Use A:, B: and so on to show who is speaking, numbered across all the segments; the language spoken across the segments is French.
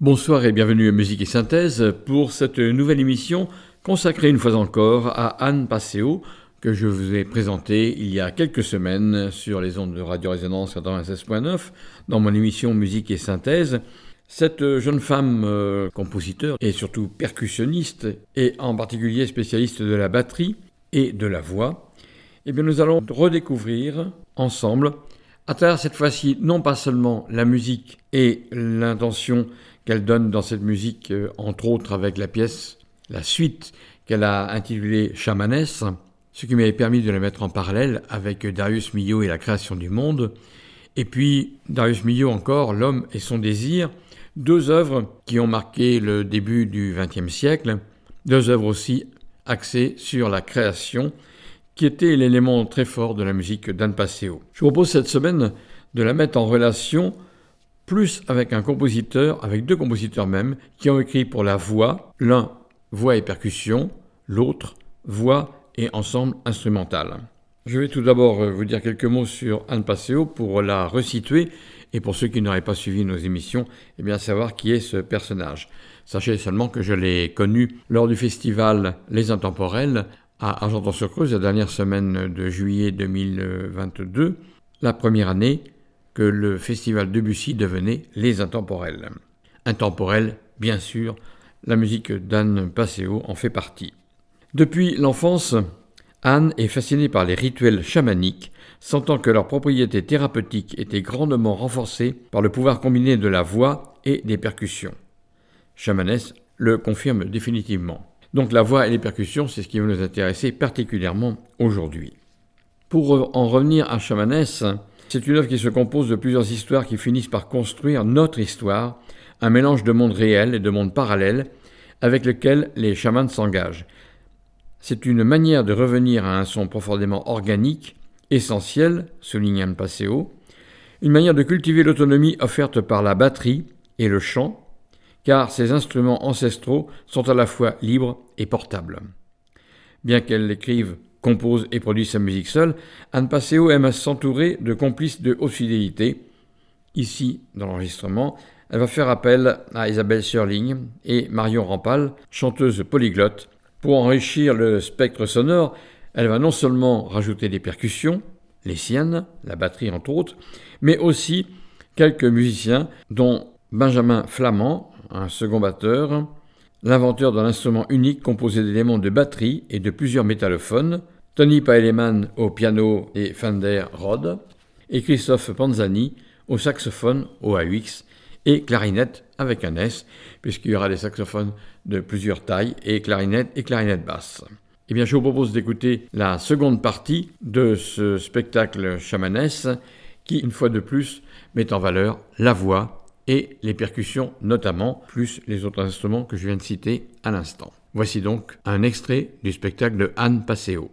A: Bonsoir et bienvenue à Musique et Synthèse pour cette nouvelle émission consacrée une fois encore à Anne Passeo que je vous ai présentée il y a quelques semaines sur les ondes de Radio Résonance 96.9 dans mon émission Musique et Synthèse. Cette jeune femme euh, compositeur et surtout percussionniste et en particulier spécialiste de la batterie et de la voix, eh bien nous allons redécouvrir ensemble à travers cette fois-ci non pas seulement la musique et l'intention qu'elle donne dans cette musique, euh, entre autres avec la pièce, la suite qu'elle a intitulée Chamanès, ce qui m'avait permis de la mettre en parallèle avec Darius Milhaud et la création du monde, et puis Darius Milhaud encore, L'homme et son désir, deux œuvres qui ont marqué le début du XXe siècle, deux œuvres aussi axées sur la création, qui était l'élément très fort de la musique d'Anne Passeo. Je vous propose cette semaine de la mettre en relation plus avec un compositeur, avec deux compositeurs même, qui ont écrit pour la voix, l'un voix et percussion, l'autre voix et ensemble instrumental. Je vais tout d'abord euh, vous dire quelques mots sur Anne Passeo pour la resituer et pour ceux qui n'auraient pas suivi nos émissions, eh bien savoir qui est ce personnage. Sachez seulement que je l'ai connu lors du festival Les Intemporels à Argenton-sur-Creuse la dernière semaine de juillet 2022, la première année que le festival Debussy devenait Les Intemporels. Intemporel, bien sûr, la musique d'Anne Passeo en fait partie. Depuis l'enfance, Anne est fascinée par les rituels chamaniques, sentant que leur propriété thérapeutique était grandement renforcée par le pouvoir combiné de la voix et des percussions. Chamanès le confirme définitivement. Donc la voix et les percussions, c'est ce qui va nous intéresser particulièrement aujourd'hui. Pour en revenir à Chamanès, c'est une œuvre qui se compose de plusieurs histoires qui finissent par construire notre histoire, un mélange de mondes réels et de mondes parallèles avec lequel les chamans s'engagent. C'est une manière de revenir à un son profondément organique, essentiel, souligne Anne Passeo, une manière de cultiver l'autonomie offerte par la batterie et le chant, car ces instruments ancestraux sont à la fois libres et portables. Bien qu'elle l'écrive compose et produit sa musique seule, Anne Passeo aime à s'entourer de complices de haute fidélité. Ici, dans l'enregistrement, elle va faire appel à Isabelle Sörling et Marion Rampal, chanteuse polyglotte. Pour enrichir le spectre sonore, elle va non seulement rajouter des percussions, les siennes, la batterie entre autres, mais aussi quelques musiciens, dont Benjamin Flamand, un second batteur, l'inventeur d'un instrument unique composé d'éléments de batterie et de plusieurs métallophones, Tony Paeleman au piano et Fender Rhodes, et Christophe Panzani au saxophone au AUX et clarinette avec un S, puisqu'il y aura des saxophones de plusieurs tailles et clarinette et clarinette basse. Eh bien, je vous propose d'écouter la seconde partie de ce spectacle chamanès qui, une fois de plus, met en valeur la voix et les percussions notamment, plus les autres instruments que je viens de citer à l'instant. Voici donc un extrait du spectacle de Anne Passeo.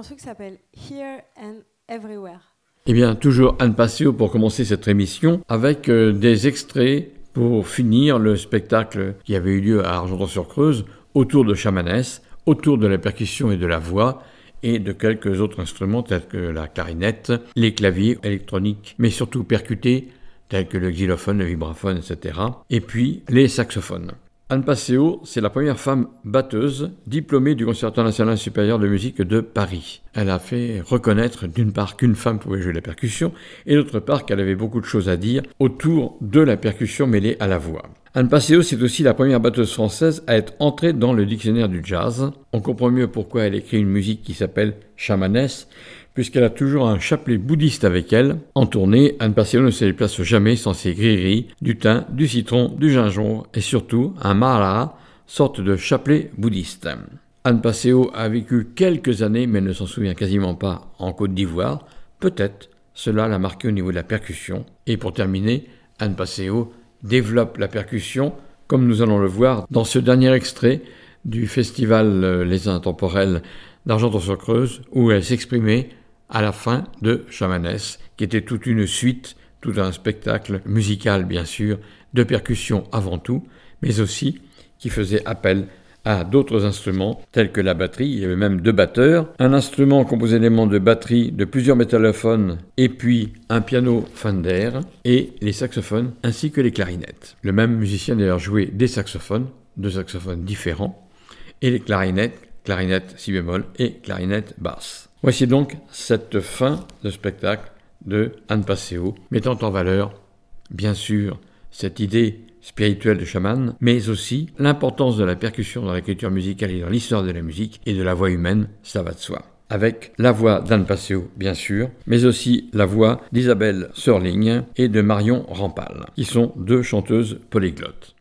B: Qui s'appelle Here and Everywhere.
A: Eh bien, toujours Anne Passio pour commencer cette émission avec euh, des extraits pour finir le spectacle qui avait eu lieu à Argenton-sur-Creuse autour de Chamanès, autour de la percussion et de la voix et de quelques autres instruments tels que la clarinette, les claviers électroniques, mais surtout percutés tels que le xylophone, le vibraphone, etc. Et puis les saxophones. Anne Passeo, c'est la première femme batteuse diplômée du Conservatoire national supérieur de musique de Paris. Elle a fait reconnaître d'une part qu'une femme pouvait jouer la percussion et d'autre part qu'elle avait beaucoup de choses à dire autour de la percussion mêlée à la voix. Anne Passeo, c'est aussi la première batteuse française à être entrée dans le dictionnaire du jazz. On comprend mieux pourquoi elle écrit une musique qui s'appelle chamanès, puisqu'elle a toujours un chapelet bouddhiste avec elle. En tournée, Anne Passeo ne se déplace jamais sans ses grilleries, du thym, du citron, du gingembre et surtout un mala, sorte de chapelet bouddhiste. Anne Passeo a vécu quelques années, mais ne s'en souvient quasiment pas, en Côte d'Ivoire. Peut-être cela l'a marqué au niveau de la percussion. Et pour terminer, Anne Passeo développe la percussion, comme nous allons le voir dans ce dernier extrait du festival euh, Les Intemporels d'Argenton-sur-Creuse, où elle s'exprimait à la fin de Chamanès, qui était toute une suite, tout un spectacle musical bien sûr, de percussion avant tout, mais aussi qui faisait appel à d'autres instruments tels que la batterie, il y avait même deux batteurs, un instrument composé d'éléments de batterie, de plusieurs métallophones et puis un piano Fender et les saxophones ainsi que les clarinettes. Le même musicien d'ailleurs jouait des saxophones, deux saxophones différents et les clarinettes, clarinette si bémol et clarinette basse. Voici donc cette fin de spectacle de Anne Passeo mettant en valeur bien sûr cette idée spirituel de chaman, mais aussi l'importance de la percussion dans l'écriture musicale et dans l'histoire de la musique et de la voix humaine, ça va de soi. Avec la voix d'Anne Passeo, bien sûr, mais aussi la voix d'Isabelle Serling et de Marion Rampal, qui sont deux chanteuses polyglottes.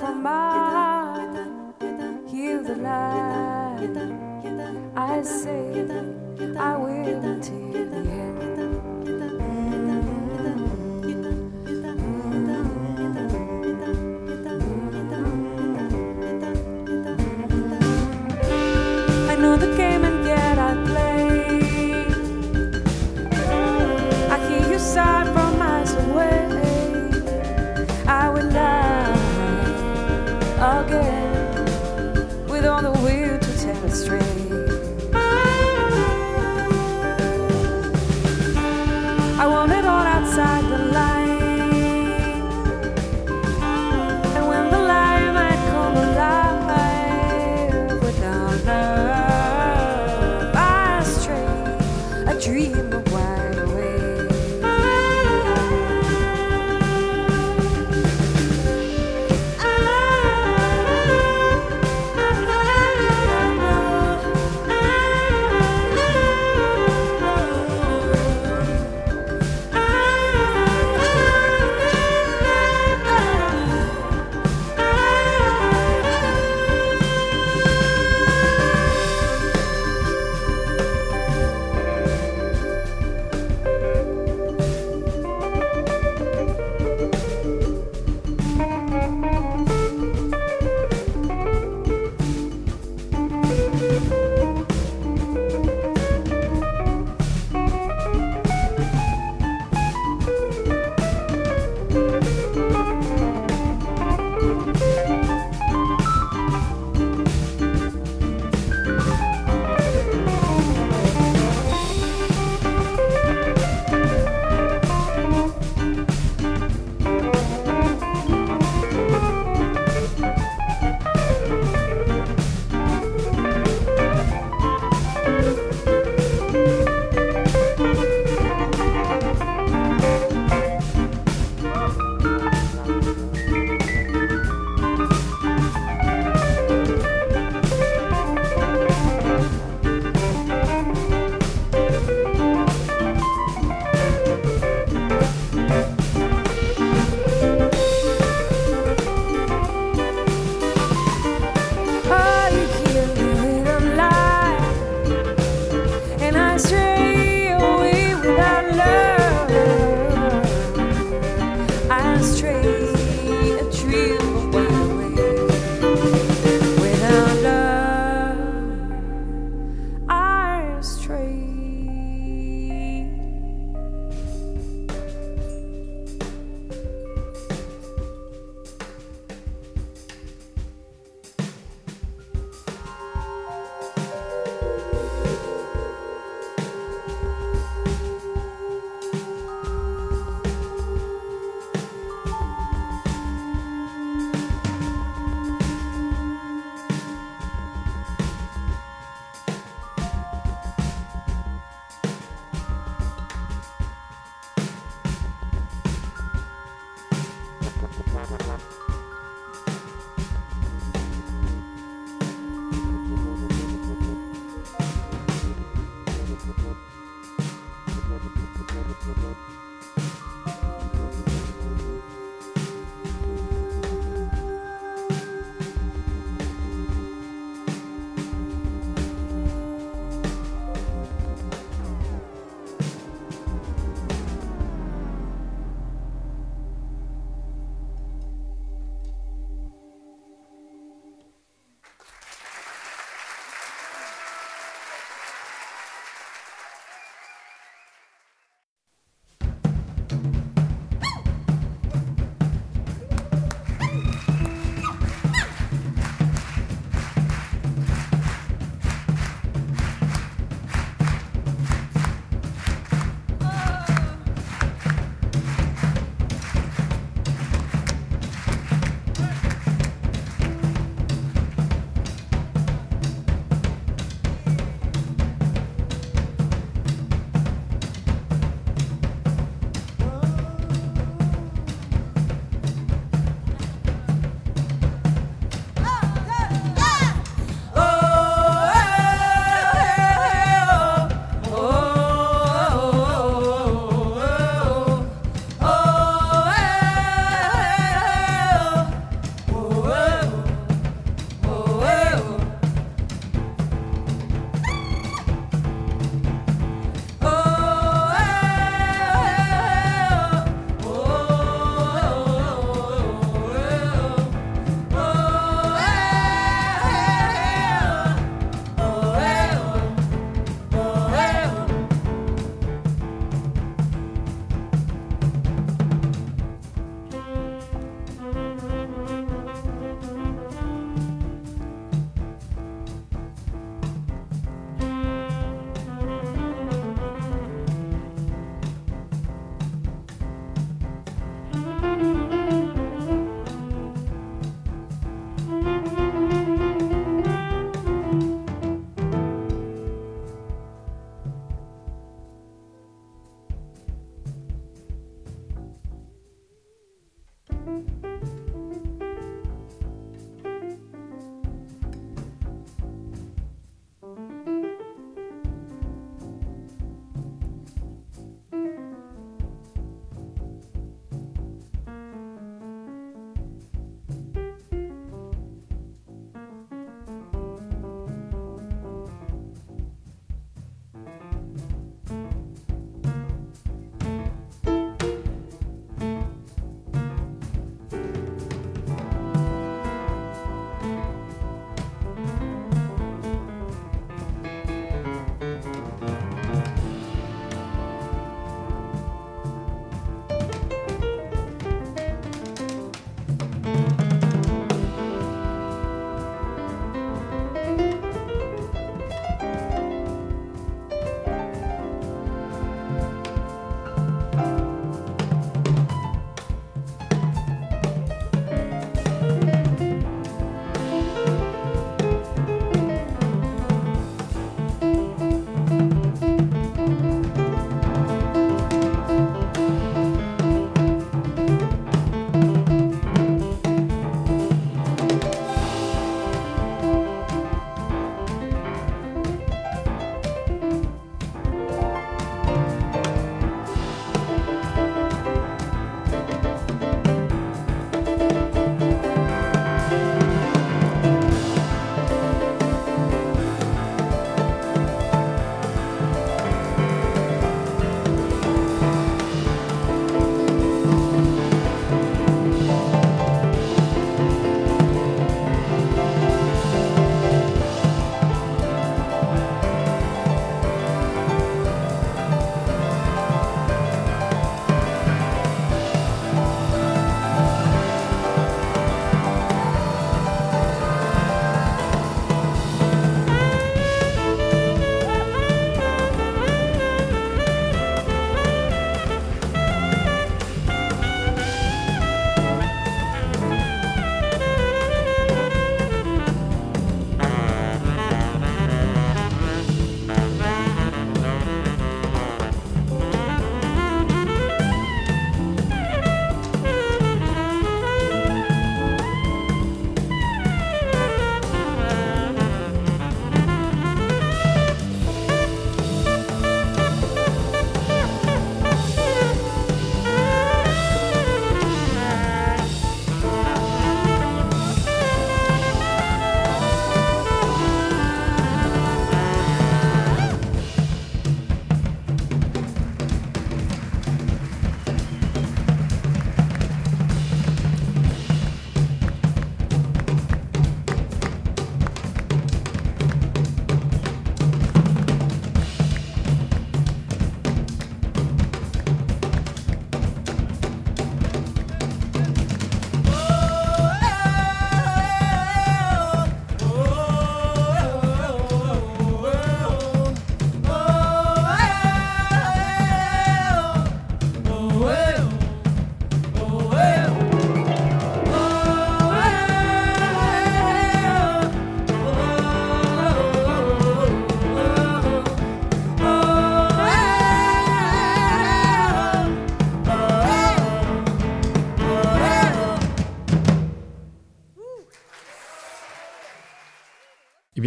A: 세상 말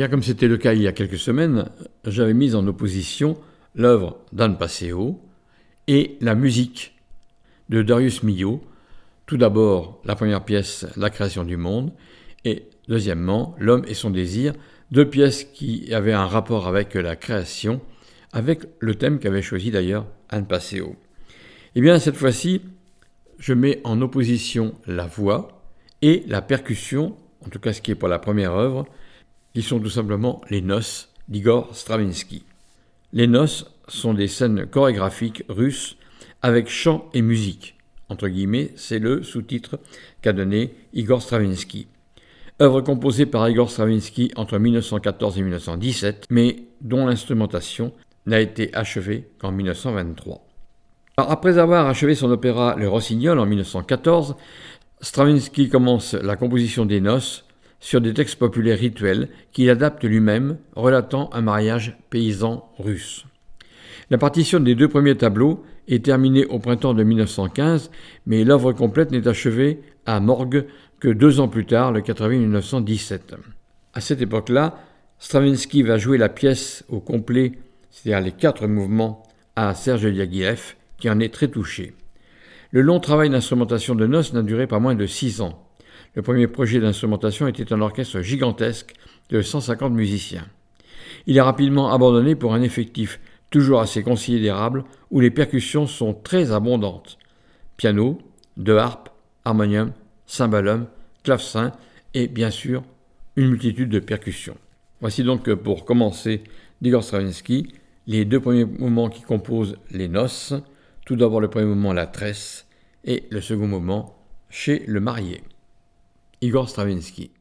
A: comme c'était le cas il y a quelques semaines, j'avais mis en opposition l'œuvre d'Anne Passeo et la musique de Darius Milhaud. Tout d'abord, la première pièce, La création du monde, et deuxièmement, L'homme et son désir, deux pièces qui avaient un rapport avec la création, avec le thème qu'avait choisi d'ailleurs Anne Passeo. Eh bien, cette fois-ci, je mets en opposition la voix et la percussion, en tout cas ce qui est pour la première œuvre, qui sont tout simplement les noces d'Igor Stravinsky. Les noces sont des scènes chorégraphiques russes avec chant et musique. Entre guillemets, c'est le sous-titre qu'a donné Igor Stravinsky. Œuvre composée par Igor Stravinsky entre 1914 et 1917, mais dont l'instrumentation n'a été achevée qu'en 1923. après avoir achevé son opéra Le Rossignol en 1914, Stravinsky commence la composition des noces sur des textes populaires rituels qu'il adapte lui-même, relatant un mariage paysan russe. La partition des deux premiers tableaux est terminée au printemps de 1915, mais l'œuvre complète n'est achevée à Morgue que deux ans plus tard, le 4 avril 1917. À cette époque-là, Stravinsky va jouer la pièce au complet, c'est-à-dire les quatre mouvements, à Serge Diaghilev, qui en est très touché. Le long travail d'instrumentation de noces n'a duré pas moins de six ans. Le premier projet d'instrumentation était un orchestre gigantesque de 150 musiciens. Il est rapidement abandonné pour un effectif toujours assez considérable où les percussions sont très abondantes. Piano, deux harpes, harmonium, cymbalum, clavecin et bien sûr une multitude de percussions. Voici donc pour commencer d'Igor Stravinsky les deux premiers mouvements qui composent les noces. Tout d'abord le premier mouvement la tresse et le second mouvement chez le marié. Igor Stravinsky.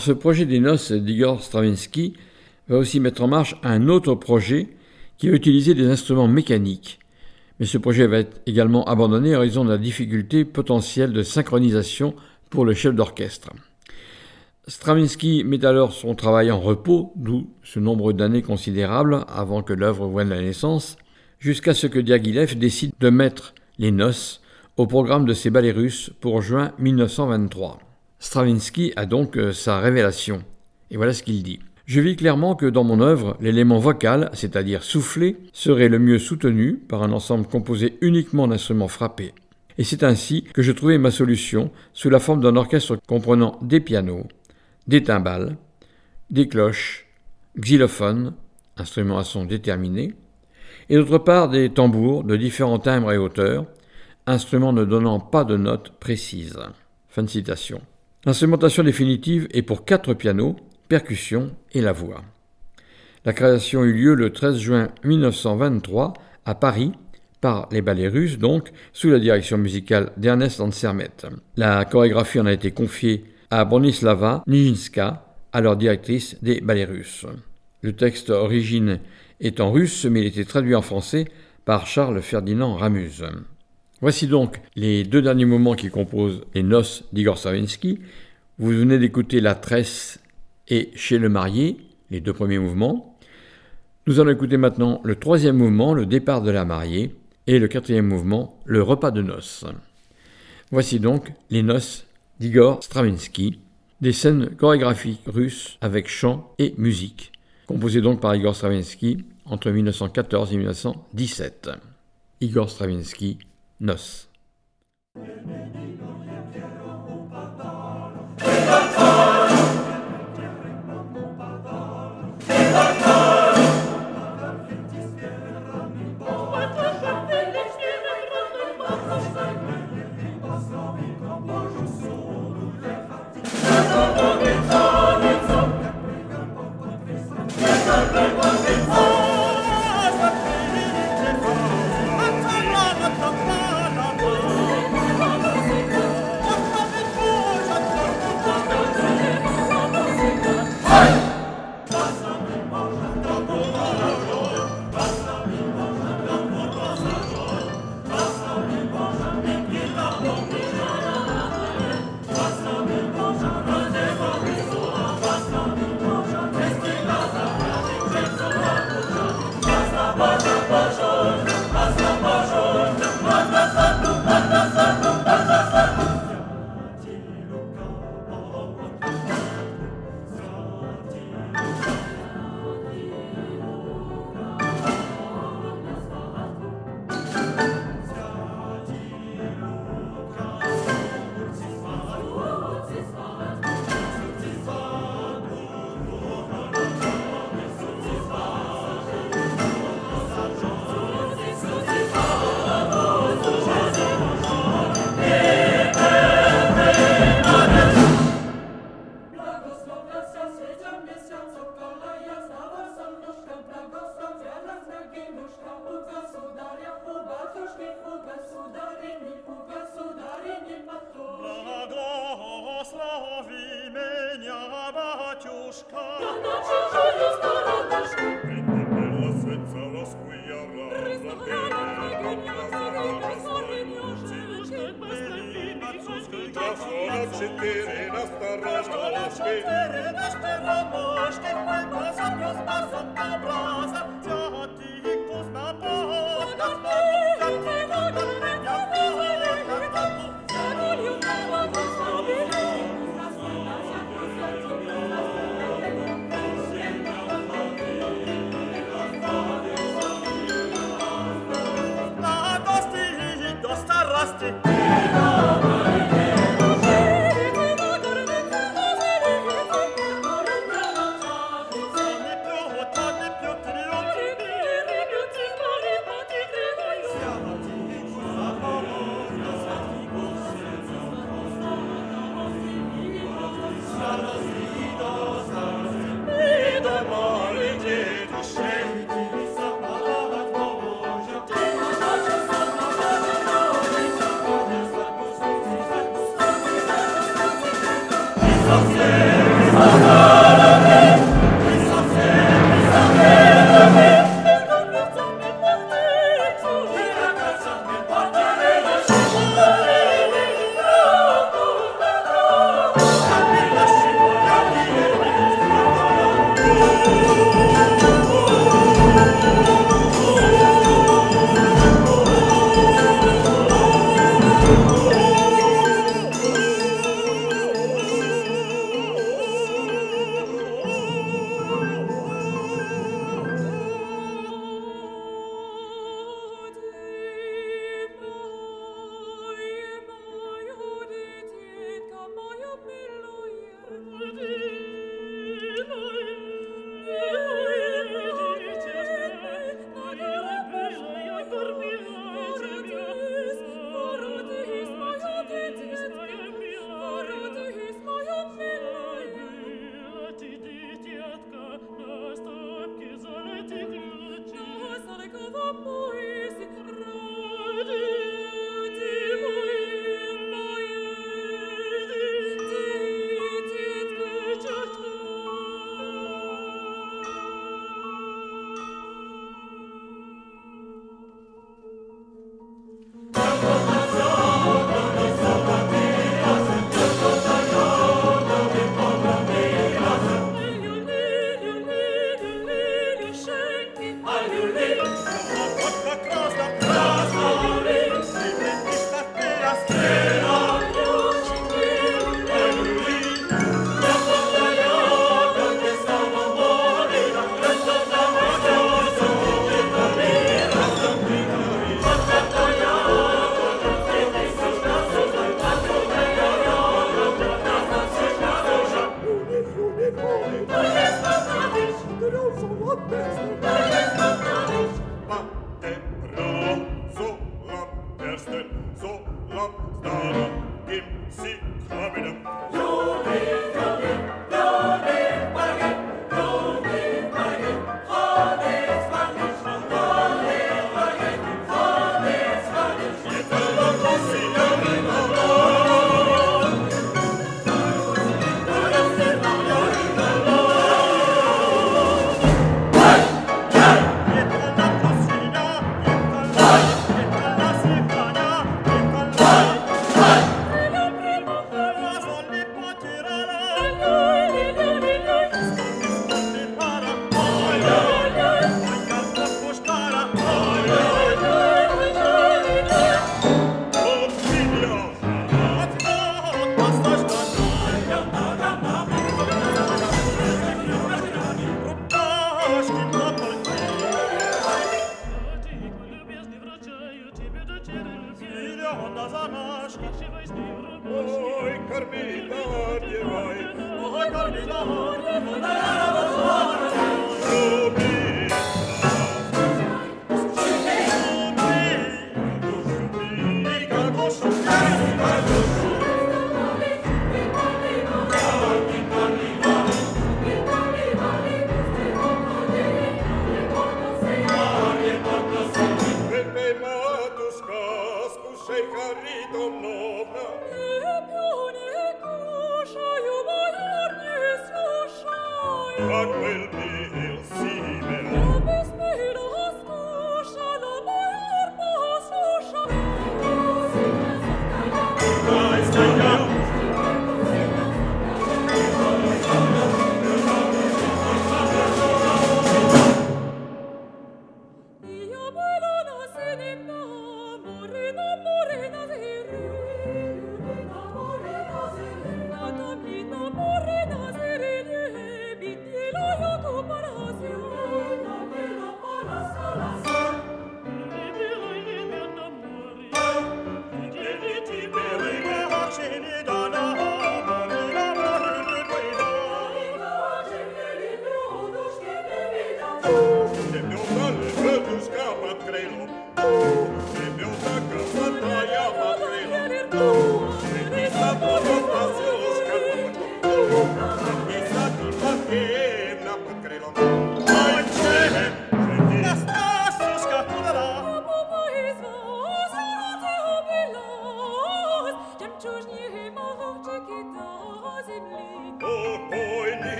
A: Ce projet des noces d'Igor Stravinsky va aussi mettre en marche un autre projet qui va utiliser des instruments mécaniques. Mais ce projet va être également abandonné en raison de la difficulté potentielle de synchronisation pour le chef d'orchestre. Stravinsky met alors son travail en repos, d'où ce nombre d'années considérables avant que l'œuvre voie la naissance, jusqu'à ce que Diaghilev décide de mettre les noces au programme de ses ballets russes pour juin 1923. Stravinsky a donc euh, sa révélation. Et voilà ce qu'il dit. Je vis clairement que dans mon œuvre, l'élément vocal, c'est-à-dire soufflé, serait le mieux soutenu par un ensemble composé uniquement d'instruments frappés. Et c'est ainsi que je trouvais ma solution sous la forme d'un orchestre comprenant des pianos, des timbales, des cloches, xylophones, instruments à son déterminé, et d'autre part des tambours de différents timbres et hauteurs, instruments ne donnant pas de notes précises. Fin de citation. L'instrumentation définitive est pour quatre pianos, percussions et la voix. La création eut lieu le 13 juin 1923 à Paris par les ballets russes, donc sous la direction musicale d'Ernest Ansermet. La chorégraphie en a été confiée à Bronislava Nijinska, alors directrice des ballets russes. Le texte origine est en russe, mais il était traduit en français par Charles Ferdinand Ramuse. Voici donc les deux derniers moments qui composent les noces d'Igor Stravinsky. Vous venez d'écouter La tresse et Chez le marié, les deux premiers mouvements. Nous allons écouter maintenant le troisième mouvement, le départ de la mariée, et le quatrième mouvement, le repas de noces. Voici donc les noces d'Igor Stravinsky, des scènes chorégraphiques russes avec chant et musique, composées donc par Igor Stravinsky entre 1914 et 1917.
C: Igor Stravinsky, Nos.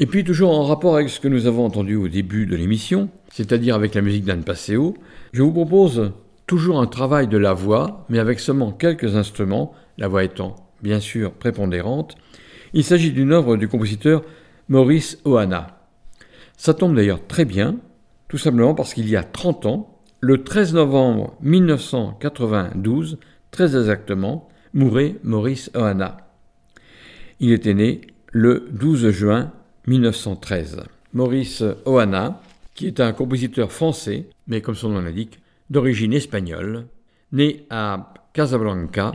A: Et puis toujours en rapport avec ce que nous avons entendu au début de l'émission, c'est-à-dire avec la musique d'Anne Passeo, je vous propose toujours un travail de la voix, mais avec seulement quelques instruments, la voix étant bien sûr prépondérante. Il s'agit d'une œuvre du compositeur Maurice Ohana. Ça tombe d'ailleurs très bien, tout simplement parce qu'il y a 30 ans, le 13 novembre 1992, très exactement, mourait Maurice Ohana. Il était né le 12 juin 1913. Maurice Ohana, qui est un compositeur français, mais comme son nom l'indique, d'origine espagnole, né à Casablanca,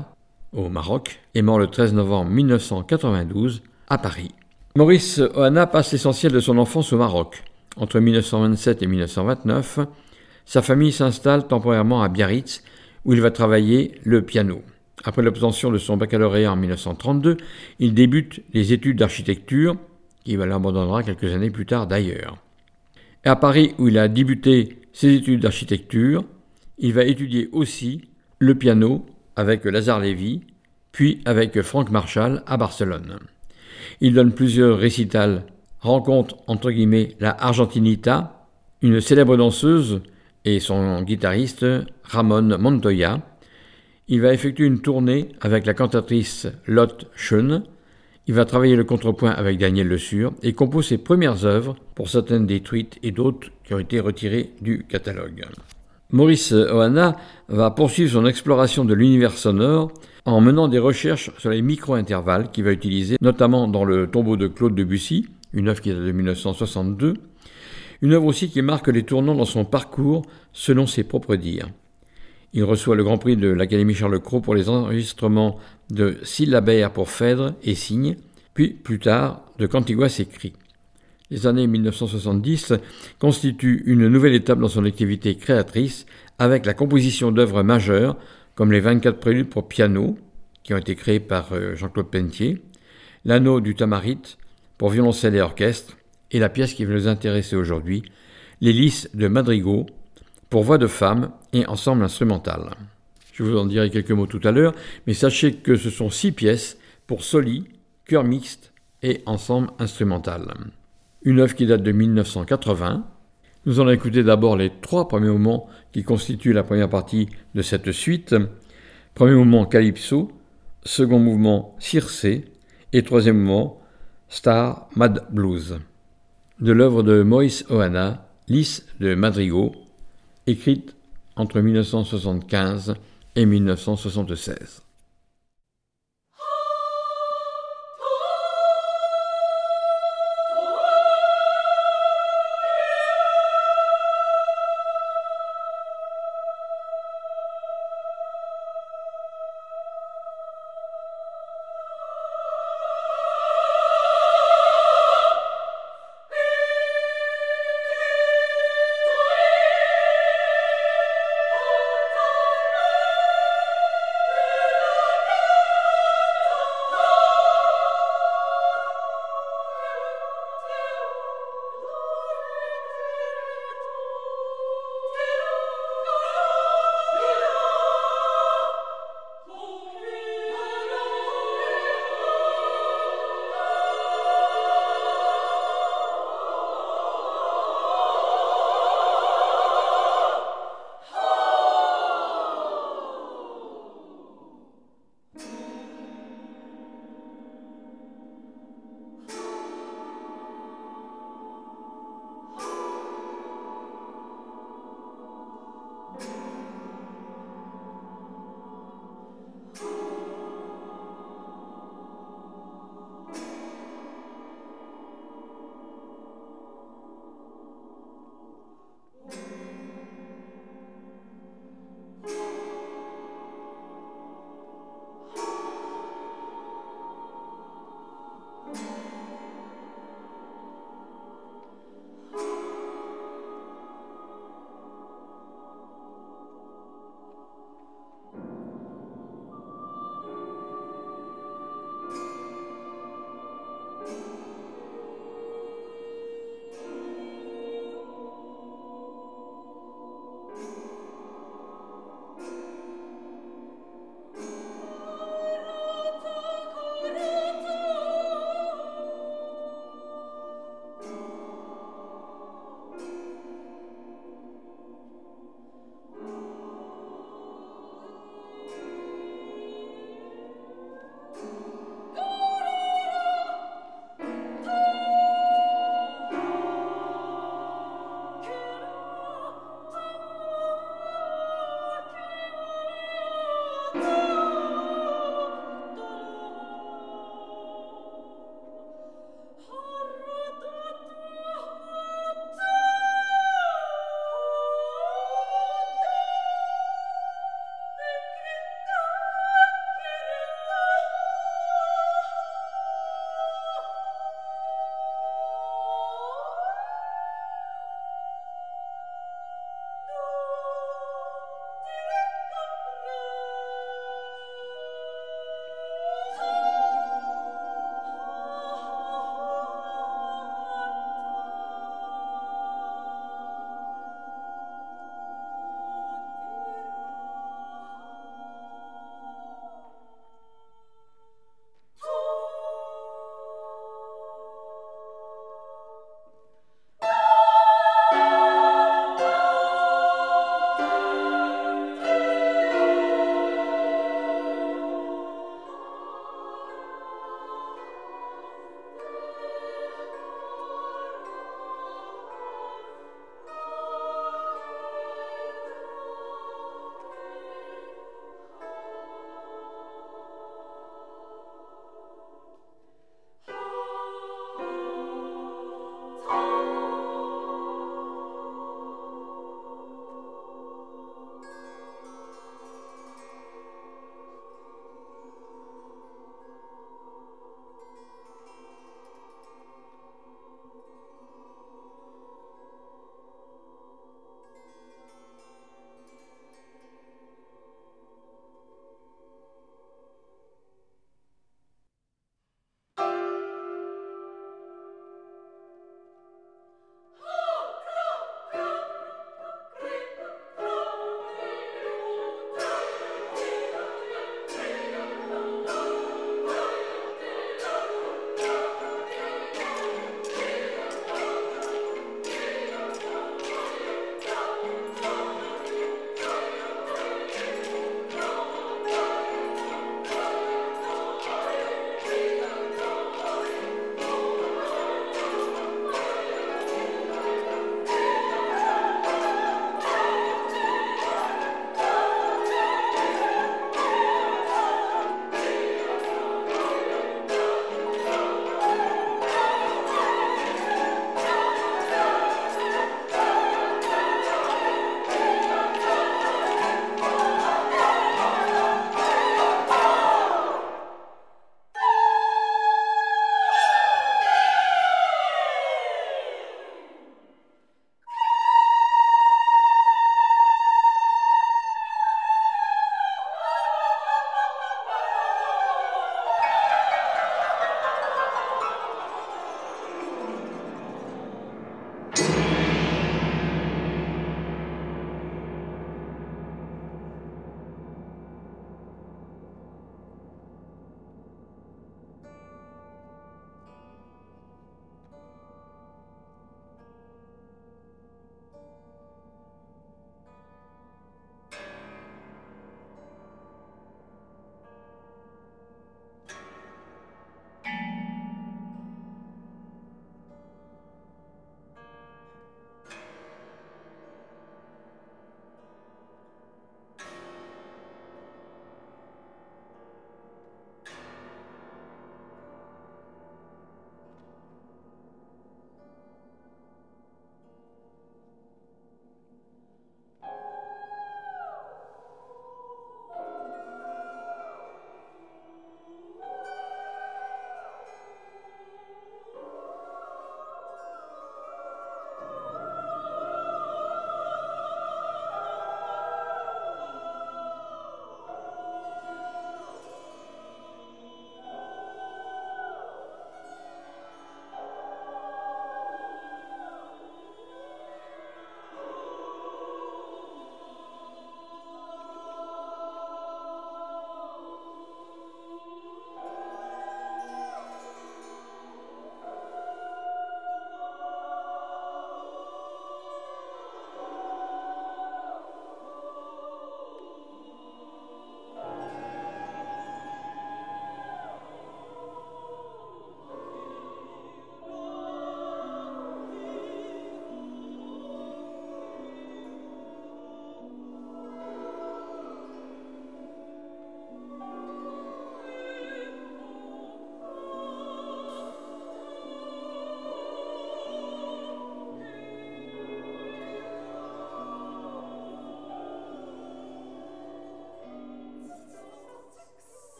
A: au Maroc, et mort le 13 novembre 1992 à Paris. Maurice Ohana passe l'essentiel de son enfance au Maroc. Entre 1927 et 1929, sa famille s'installe temporairement à Biarritz, où il va travailler le piano. Après l'obtention de son baccalauréat en 1932, il débute les études d'architecture il l'abandonnera quelques années plus tard d'ailleurs. À Paris, où il a débuté ses études d'architecture, il va étudier aussi le piano avec Lazare Lévy, puis avec Franck Marshall à Barcelone. Il donne plusieurs récitals, rencontre entre guillemets la Argentinita, une célèbre danseuse et son guitariste Ramon Montoya. Il va effectuer une tournée avec la cantatrice Lotte Schoen, il va travailler le contrepoint avec Daniel Le Sur et compose ses premières œuvres, pour certaines détruites et d'autres qui ont été retirées du catalogue. Maurice Ohana va poursuivre son exploration de l'univers sonore en menant des recherches sur les micro-intervalles qu'il va utiliser, notamment dans le tombeau de Claude Debussy, une œuvre qui date de 1962, une œuvre aussi qui marque les tournants dans son parcours selon ses propres dires. Il reçoit le Grand Prix de l'Académie Charles Cros pour les enregistrements de syllabaires pour Phèdre et Cygne, puis plus tard de Cantigua écrit. Les années 1970 constituent une nouvelle étape dans son activité créatrice avec la composition d'œuvres majeures comme les 24 préludes pour piano qui ont été créés par euh, Jean-Claude Pentier, l'anneau du Tamarite pour violoncelle et orchestre et la pièce qui va nous intéresser aujourd'hui, l'hélice de Madrigal pour voix de femme et ensemble instrumental. Je vous en dirai quelques mots tout à l'heure, mais sachez que ce sont six pièces pour soli, chœur mixte et ensemble instrumental une œuvre qui date de 1980. Nous allons écouter d'abord les trois premiers moments qui constituent la première partie de cette suite. Premier mouvement Calypso, second mouvement Circé et troisième mouvement Star Mad Blues. De l'œuvre de Moïse Ohana, Lys de Madrigo, écrite entre 1975 et 1976.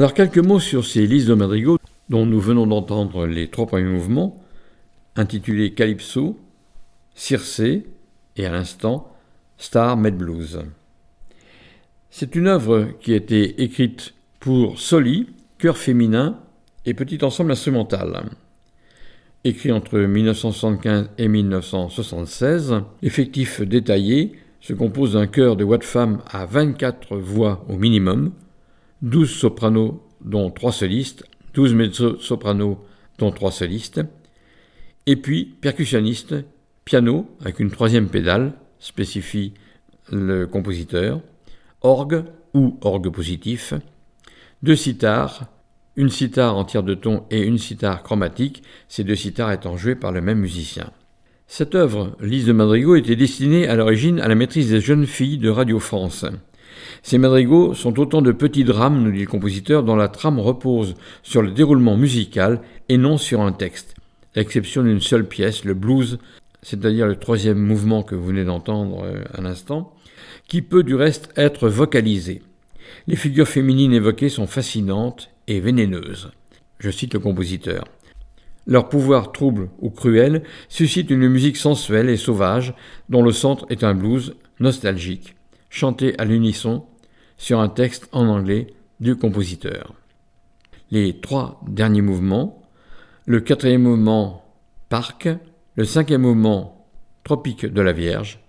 A: Alors quelques mots sur ces listes de madrigaux dont nous venons d'entendre les trois premiers mouvements, intitulés Calypso, Circé et à l'instant Star Med Blues. C'est une œuvre qui a été écrite pour Soli, chœur féminin et petit ensemble instrumental. Écrit entre 1975 et 1976, l'effectif détaillé se compose d'un chœur de voix de femmes à 24 voix au minimum, 12 sopranos dont 3 solistes, 12 mezzo-sopranos dont 3 solistes, et puis percussionniste, piano avec une troisième pédale, spécifie le compositeur, orgue ou orgue positif, deux sitars, une sitar en tiers de ton et une sitar chromatique, ces deux sitars étant joués par le même musicien. Cette œuvre, Lise de Madrigal, était destinée à l'origine à la maîtrise des jeunes filles de Radio France. Ces madrigaux sont autant de petits drames, nous dit le compositeur, dont la trame repose sur le déroulement musical et non sur un texte, à l'exception d'une seule pièce, le blues, c'est-à-dire le troisième mouvement que vous venez d'entendre euh, un instant, qui peut du reste être vocalisé. Les figures féminines évoquées sont fascinantes et vénéneuses. Je cite le compositeur. Leur pouvoir trouble ou cruel suscite une musique sensuelle et sauvage dont le centre est un blues nostalgique, chanté à l'unisson sur un texte en anglais du compositeur. Les trois derniers mouvements, le quatrième mouvement Parc, le cinquième mouvement Tropique de la Vierge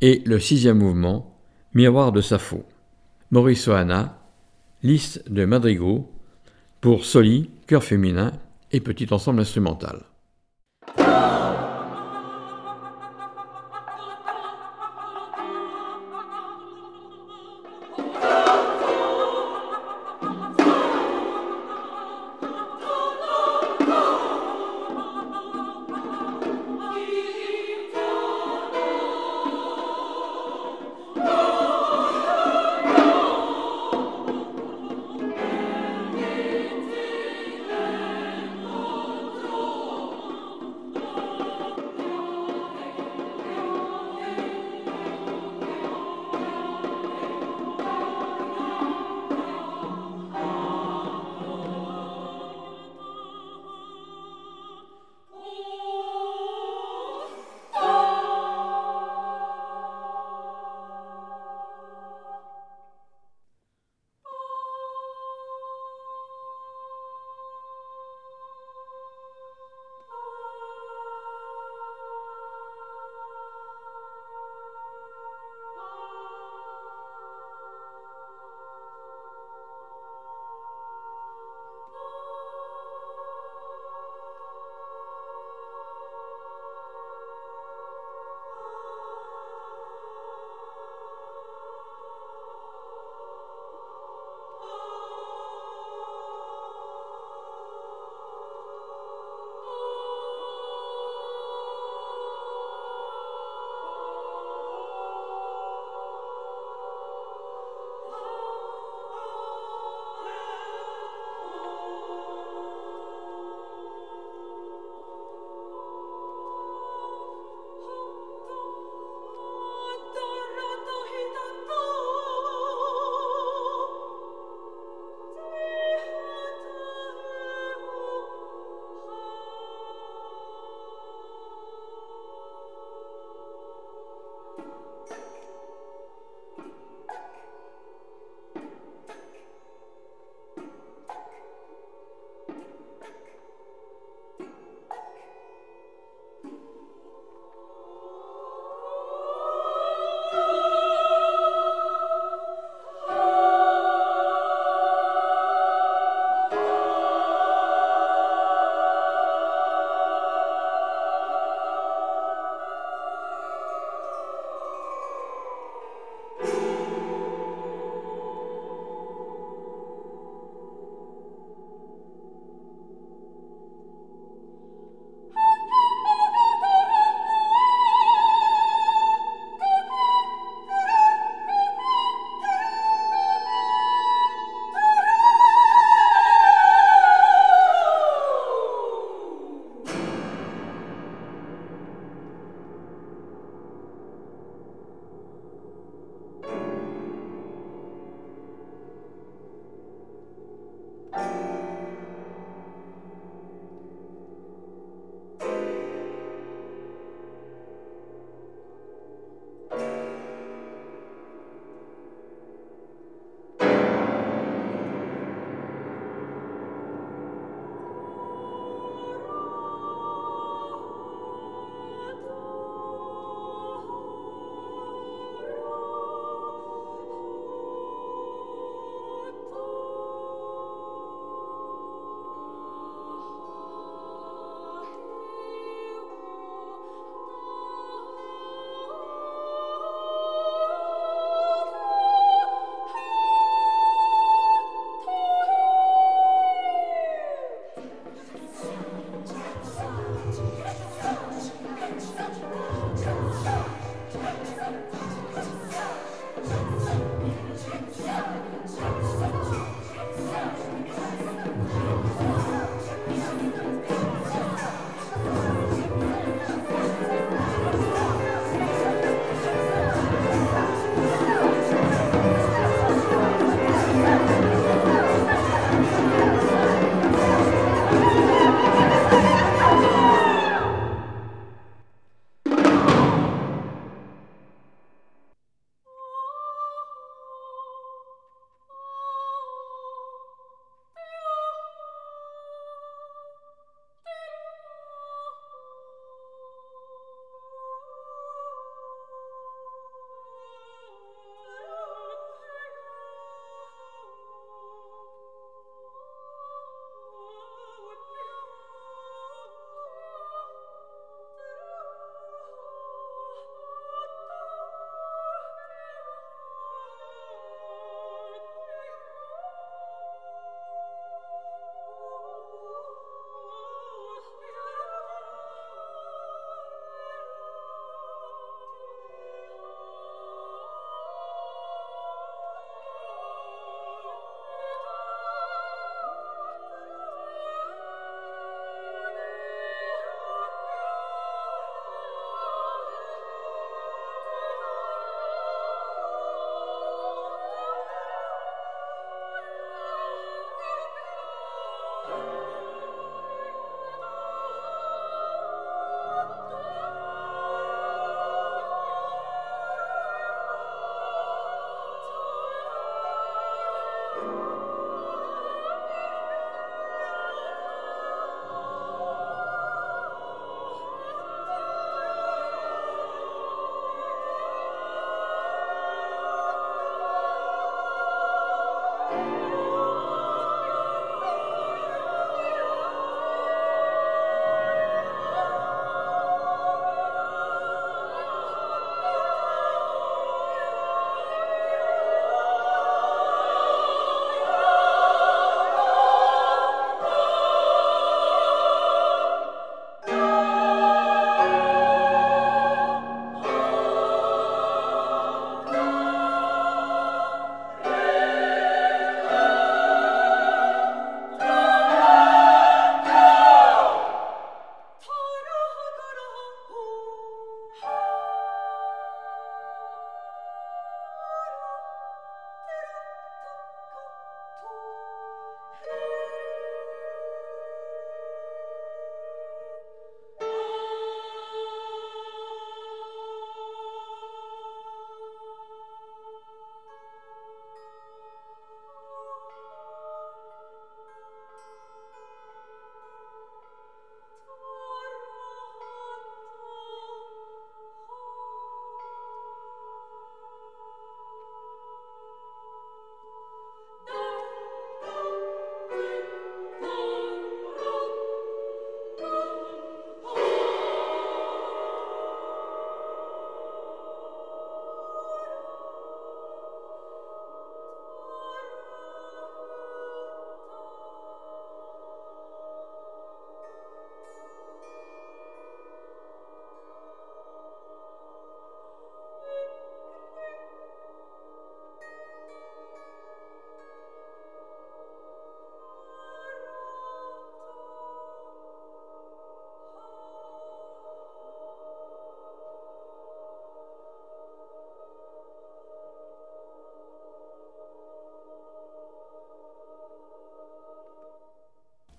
A: et le sixième mouvement Miroir de Sappho. Maurice Ohana, liste de madrigaux pour soli, chœur féminin et petit ensemble instrumental.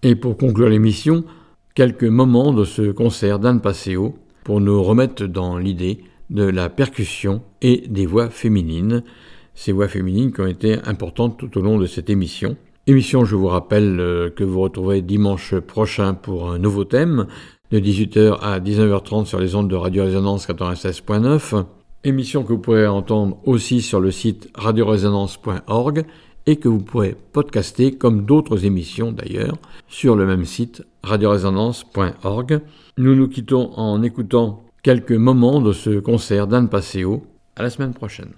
A: Et pour conclure l'émission, quelques moments de ce concert d'Anne Passeo pour nous remettre dans l'idée de la percussion et des voix féminines, ces voix féminines qui ont été importantes tout au long de cette émission. Émission, je vous rappelle, euh, que vous retrouverez dimanche prochain pour un nouveau thème, de 18h à 19h30 sur les ondes de Radio Résonance 96.9. Émission que vous pourrez entendre aussi sur le site radioresonance.org et que vous pourrez podcaster comme d'autres émissions d'ailleurs sur le même site radioresonance.org. Nous nous quittons en écoutant quelques moments de ce concert d'Anne Passeo. À la semaine prochaine.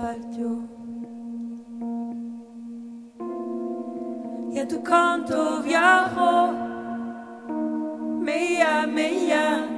D: Partió. Y a tu canto viajó mía, mía.